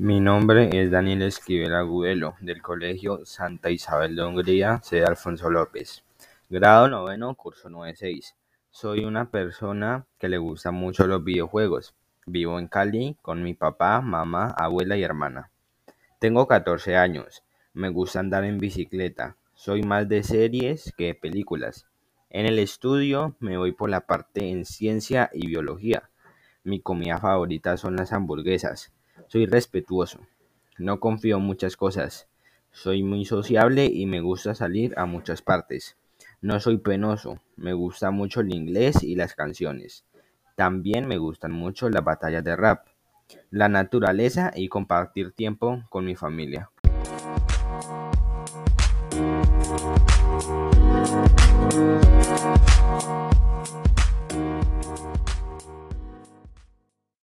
Mi nombre es Daniel Esquivel Agudelo, del Colegio Santa Isabel de Hungría, sede Alfonso López. Grado noveno, curso 96. Soy una persona que le gusta mucho los videojuegos. Vivo en Cali con mi papá, mamá, abuela y hermana. Tengo 14 años. Me gusta andar en bicicleta. Soy más de series que de películas. En el estudio me voy por la parte en ciencia y biología. Mi comida favorita son las hamburguesas. Soy respetuoso. No confío en muchas cosas. Soy muy sociable y me gusta salir a muchas partes. No soy penoso. Me gusta mucho el inglés y las canciones. También me gustan mucho las batallas de rap, la naturaleza y compartir tiempo con mi familia.